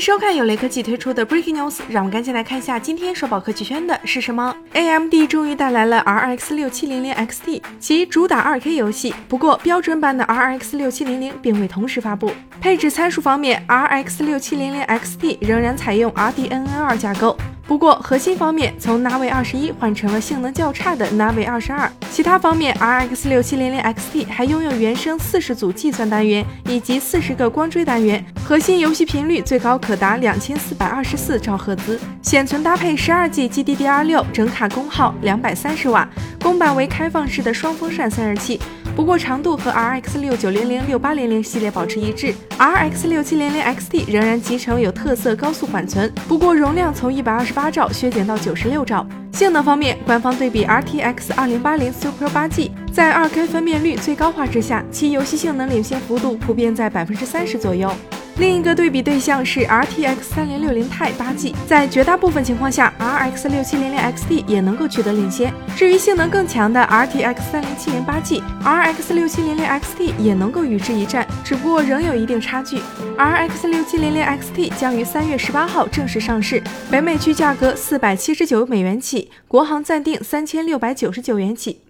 收看有雷科技推出的 Breaking News，让我们赶紧来看一下今天刷爆科技圈的是什么。AMD 终于带来了 RX 六七零零 XT，其主打 2K 游戏。不过标准版的 RX 六七零零并未同时发布。配置参数方面，RX 六七零零 XT 仍然采用 RDNA 2架构。不过核心方面，从 Navi 二十一换成了性能较差的 Navi 二十二。其他方面，RX 六七零零 XT 还拥有原生四十组计算单元以及四十个光追单元，核心游戏频率最高可达两千四百二十四兆赫兹，显存搭配十二 G GDDR 六，整卡功耗两百三十瓦，公版为开放式的双风扇散热器。不过长度和 RX 六九零零六八零零系列保持一致，RX 六七零零 XT 仍然集成有特色高速缓存，不过容量从一百二十八兆削减到九十六兆。性能方面，官方对比 RTX 二零八零 Super 八 G，在二 K 分辨率最高画质下，其游戏性能领先幅度普遍在百分之三十左右。另一个对比对象是 RTX 三零六零 Ti 八 G，在绝大部分情况下，RX 六七零零 XT 也能够取得领先。至于性能更强的 RTX 三零七零八 G，RX 六七零零 XT 也能够与之一战，只不过仍有一定差距。RX 六七零零 XT 将于三月十八号正式上市，北美区价格四百七十九美元起，国行暂定三千六百九十九元起。